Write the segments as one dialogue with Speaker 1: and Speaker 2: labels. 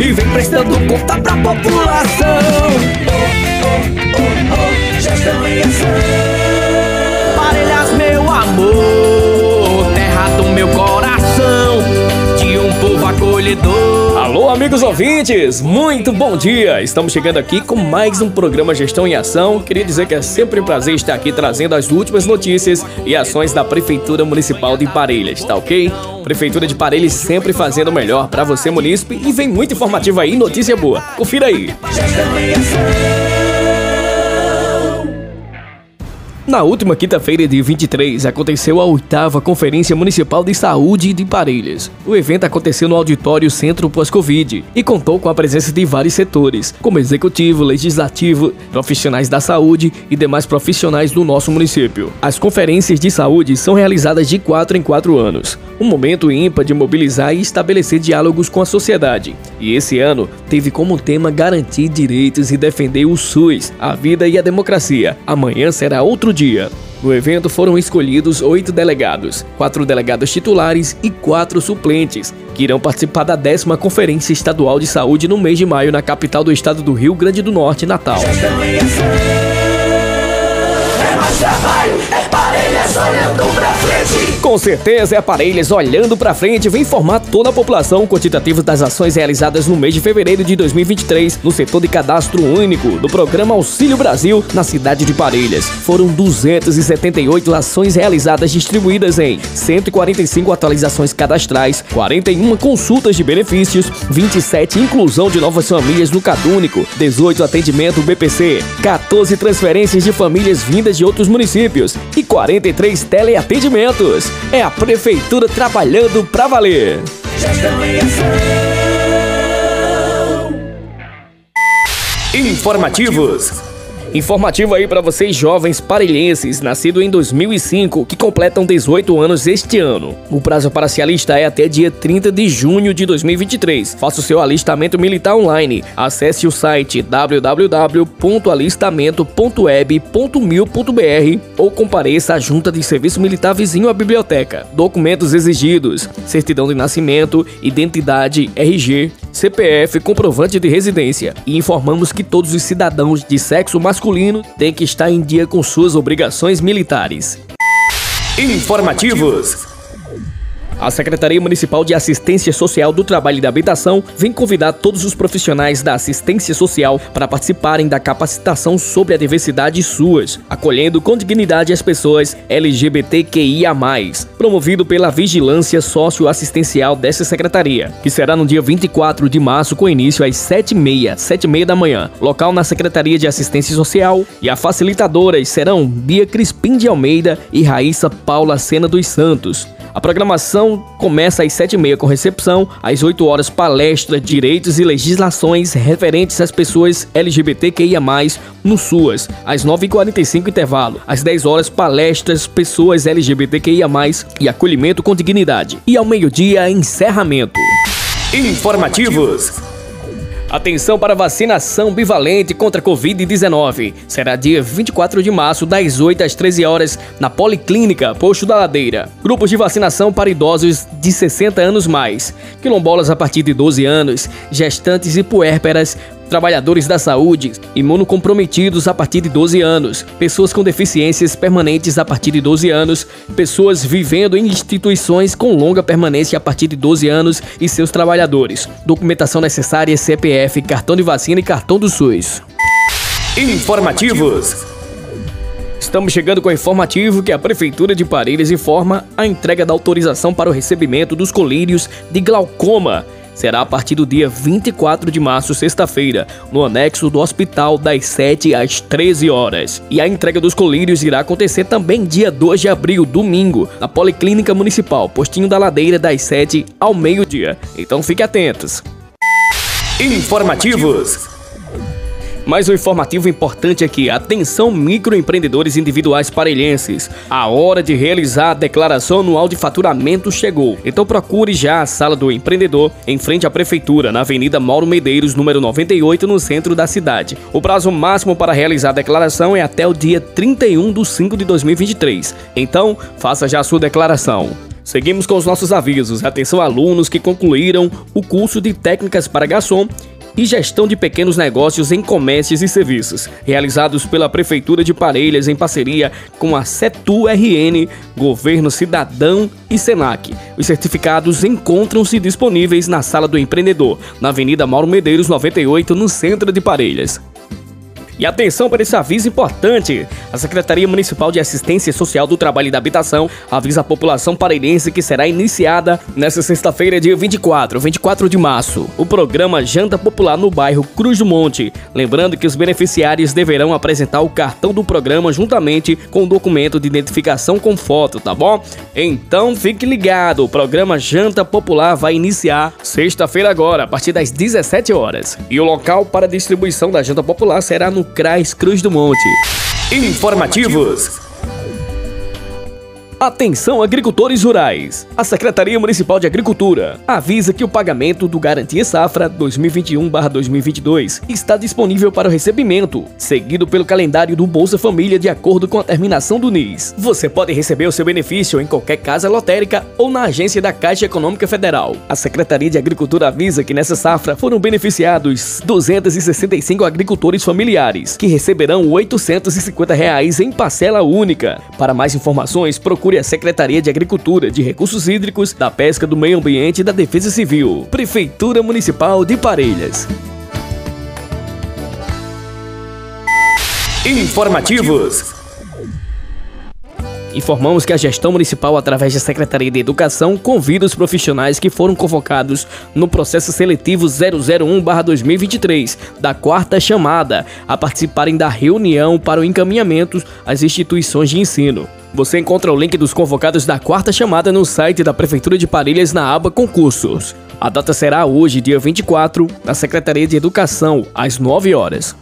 Speaker 1: E vem prestando conta pra população gestão ação. Parelhas, meu amor, terra do meu coração, de um povo acolhedor.
Speaker 2: Alô, amigos ouvintes, muito bom dia! Estamos chegando aqui com mais um programa Gestão em Ação. Queria dizer que é sempre um prazer estar aqui trazendo as últimas notícias e ações da Prefeitura Municipal de Parelhas, tá ok? Prefeitura de Parelhas sempre fazendo o melhor para você, munícipe, e vem muito informativo aí, notícia boa. Confira aí. Gestão em Ação. Na última quinta-feira, dia 23, aconteceu a oitava Conferência Municipal de Saúde de Parelhas. O evento aconteceu no auditório Centro Pós-Covid e contou com a presença de vários setores, como executivo, legislativo, profissionais da saúde e demais profissionais do nosso município. As conferências de saúde são realizadas de quatro em quatro anos, um momento ímpar de mobilizar e estabelecer diálogos com a sociedade. E esse ano teve como tema garantir direitos e defender o SUS, a vida e a democracia. Amanhã será outro dia dia. No evento foram escolhidos oito delegados, quatro delegados titulares e quatro suplentes, que irão participar da décima Conferência Estadual de Saúde no mês de maio na capital do estado do Rio Grande do Norte, Natal. Com certeza é Aparelhas olhando para frente vem informar toda a população quantitativo das ações realizadas no mês de fevereiro de 2023 no setor de cadastro único do programa Auxílio Brasil na cidade de Parelhas. Foram 278 ações realizadas distribuídas em 145 atualizações cadastrais, 41 consultas de benefícios, 27 inclusão de novas famílias no Cadúnico, 18 atendimento BPC, 14 transferências de famílias vindas de outros municípios e 43 teleatendimentos. É a prefeitura trabalhando pra valer. Informativos. Informativo aí para vocês jovens parelhenses, nascido em 2005, que completam 18 anos este ano. O prazo para se alistar é até dia 30 de junho de 2023. Faça o seu alistamento militar online. Acesse o site www.alistamento.web.mil.br ou compareça à Junta de Serviço Militar vizinho à biblioteca. Documentos exigidos: certidão de nascimento, identidade, RG, CPF, comprovante de residência. E informamos que todos os cidadãos de sexo masculino têm que estar em dia com suas obrigações militares. Informativos. A Secretaria Municipal de Assistência Social do Trabalho e da Habitação vem convidar todos os profissionais da assistência social para participarem da capacitação sobre a diversidade suas, acolhendo com dignidade as pessoas LGBTQIA+, promovido pela Vigilância Socioassistencial dessa secretaria, que será no dia 24 de março com início às 7h30, 7h30 da manhã. Local na Secretaria de Assistência Social e a facilitadoras serão Bia Crispim de Almeida e Raíssa Paula Sena dos Santos. A programação começa às 7h30 com recepção, às 8 horas palestra, direitos e legislações referentes às pessoas LGBTQIA+, no SUAS, às 9h45 intervalo, às 10 horas palestras, pessoas LGBTQIA+, e acolhimento com dignidade, e ao meio-dia encerramento. Informativos. Atenção para vacinação bivalente contra a Covid-19. Será dia 24 de março, das 8 às 13 horas, na Policlínica Posto da Ladeira. Grupos de vacinação para idosos de 60 anos mais, quilombolas a partir de 12 anos, gestantes e puérperas trabalhadores da saúde, imunocomprometidos a partir de 12 anos, pessoas com deficiências permanentes a partir de 12 anos, pessoas vivendo em instituições com longa permanência a partir de 12 anos e seus trabalhadores. Documentação necessária: CPF, cartão de vacina e cartão do SUS. Informativos. Estamos chegando com o informativo que a Prefeitura de Parelhas informa a entrega da autorização para o recebimento dos colírios de glaucoma será a partir do dia 24 de março, sexta-feira, no anexo do hospital, das 7 às 13 horas. E a entrega dos colírios irá acontecer também dia 2 de abril, domingo, na Policlínica Municipal, Postinho da Ladeira, das 7 ao meio-dia. Então fique atentos. Informativos. Mais um informativo importante aqui: atenção microempreendedores individuais parelhenses. A hora de realizar a declaração anual de faturamento chegou. Então procure já a sala do empreendedor em frente à prefeitura, na Avenida Mauro Medeiros, número 98, no centro da cidade. O prazo máximo para realizar a declaração é até o dia 31 de 5 de 2023. Então, faça já a sua declaração. Seguimos com os nossos avisos. Atenção alunos que concluíram o curso de técnicas para garçom e gestão de pequenos negócios em comércios e serviços, realizados pela Prefeitura de Parelhas em parceria com a CETU-RN, Governo Cidadão e Senac. Os certificados encontram-se disponíveis na Sala do Empreendedor, na Avenida Mauro Medeiros 98, no centro de Parelhas. E atenção para esse aviso importante: a Secretaria Municipal de Assistência Social do Trabalho e da Habitação avisa a população parelhense que será iniciada nesta sexta-feira, dia 24, 24 de março, o programa Janta Popular no bairro Cruz do Monte. Lembrando que os beneficiários deverão apresentar o cartão do programa juntamente com o documento de identificação com foto, tá bom? Então fique ligado, o programa Janta Popular vai iniciar sexta-feira agora, a partir das 17 horas. E o local para distribuição da Janta Popular será no CRAS Cruz do Monte. Informativos. Atenção agricultores rurais. A Secretaria Municipal de Agricultura avisa que o pagamento do Garantia Safra 2021/2022 está disponível para o recebimento, seguido pelo calendário do Bolsa Família de acordo com a terminação do NIS. Você pode receber o seu benefício em qualquer casa lotérica ou na agência da Caixa Econômica Federal. A Secretaria de Agricultura avisa que nessa safra foram beneficiados 265 agricultores familiares, que receberão 850 reais em parcela única. Para mais informações, procure procure a Secretaria de Agricultura, de Recursos Hídricos, da Pesca, do Meio Ambiente e da Defesa Civil. Prefeitura Municipal de Parelhas. Informativos. Informamos que a gestão municipal, através da Secretaria de Educação, convida os profissionais que foram convocados no processo seletivo 001-2023 da quarta chamada a participarem da reunião para o encaminhamento às instituições de ensino. Você encontra o link dos convocados da quarta chamada no site da Prefeitura de Parelhas na aba Concursos. A data será hoje, dia 24, na Secretaria de Educação, às 9 horas.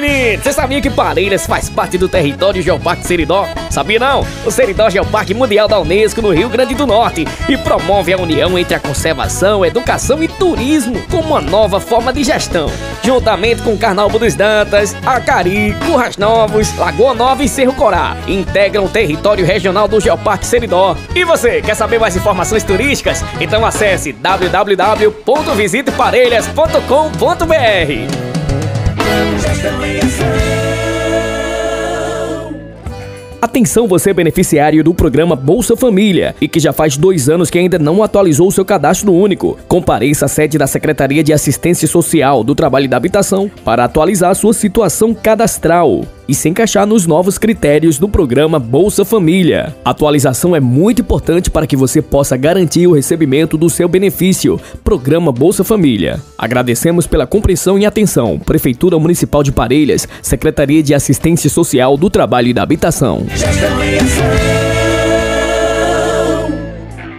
Speaker 2: Menino, você sabia que Parelhas faz parte do território Geoparque Seridó? Sabia não? O Seridó Geoparque Mundial da Unesco no Rio Grande do Norte e promove a união entre a conservação, educação e turismo como uma nova forma de gestão. Juntamente com Carnaúba dos Dantas, Acari, Curras Novos, Lagoa Nova e Cerro Corá, integram o território regional do Geoparque Seridó. E você, quer saber mais informações turísticas? Então acesse www.visiteparelhas.com.br. Atenção você beneficiário do programa Bolsa Família e que já faz dois anos que ainda não atualizou o seu cadastro único. Compareça à sede da Secretaria de Assistência Social do Trabalho e da Habitação para atualizar sua situação cadastral e se encaixar nos novos critérios do programa Bolsa Família. A atualização é muito importante para que você possa garantir o recebimento do seu benefício. Programa Bolsa Família. Agradecemos pela compreensão e atenção. Prefeitura Municipal de Parelhas, Secretaria de Assistência Social do Trabalho e da Habitação.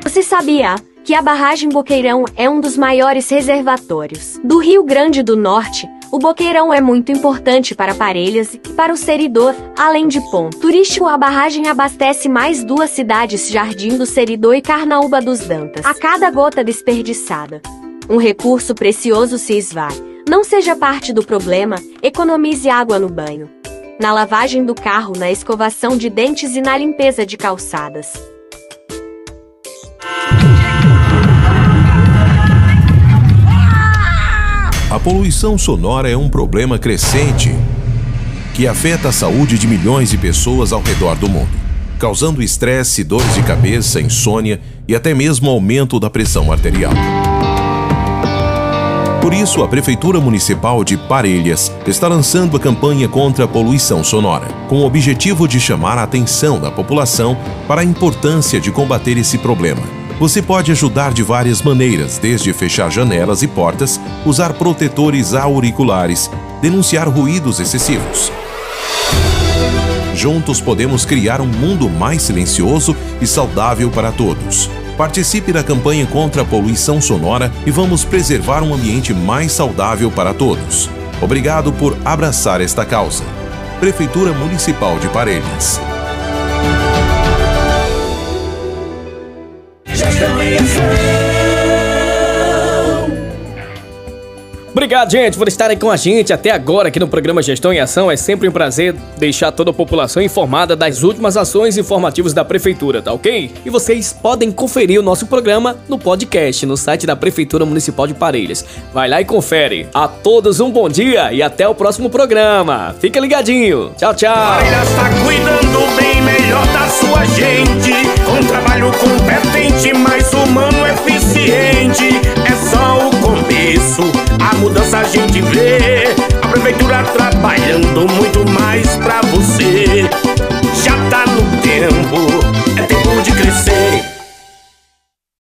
Speaker 3: Você sabia? que a barragem Boqueirão é um dos maiores reservatórios do Rio Grande do Norte o Boqueirão é muito importante para Parelhas e para o Seridor, além de ponto turístico. A barragem abastece mais duas cidades, Jardim do Seridor e Carnaúba dos Dantas. A cada gota desperdiçada, um recurso precioso se esvai. Não seja parte do problema, economize água no banho, na lavagem do carro, na escovação de dentes e na limpeza de calçadas.
Speaker 4: Poluição sonora é um problema crescente que afeta a saúde de milhões de pessoas ao redor do mundo, causando estresse, dores de cabeça, insônia e até mesmo aumento da pressão arterial. Por isso, a Prefeitura Municipal de Parelhas está lançando a campanha contra a poluição sonora, com o objetivo de chamar a atenção da população para a importância de combater esse problema você pode ajudar de várias maneiras, desde fechar janelas e portas, usar protetores auriculares, denunciar ruídos excessivos. Juntos podemos criar um mundo mais silencioso e saudável para todos. Participe da campanha contra a poluição sonora e vamos preservar um ambiente mais saudável para todos. Obrigado por abraçar esta causa. Prefeitura Municipal de Parelhas.
Speaker 2: Obrigado, gente, por estarem com a gente até agora aqui no programa Gestão em Ação. É sempre um prazer deixar toda a população informada das últimas ações informativas da Prefeitura, tá ok? E vocês podem conferir o nosso programa no podcast, no site da Prefeitura Municipal de Parelhas. Vai lá e confere. A todos um bom dia e até o próximo programa. Fica ligadinho. Tchau, tchau.
Speaker 5: Parelhas está cuidando bem melhor da sua gente. Com trabalho competente, mais mudança a gente vê. A prefeitura trabalhando muito mais pra você. Já tá no tempo.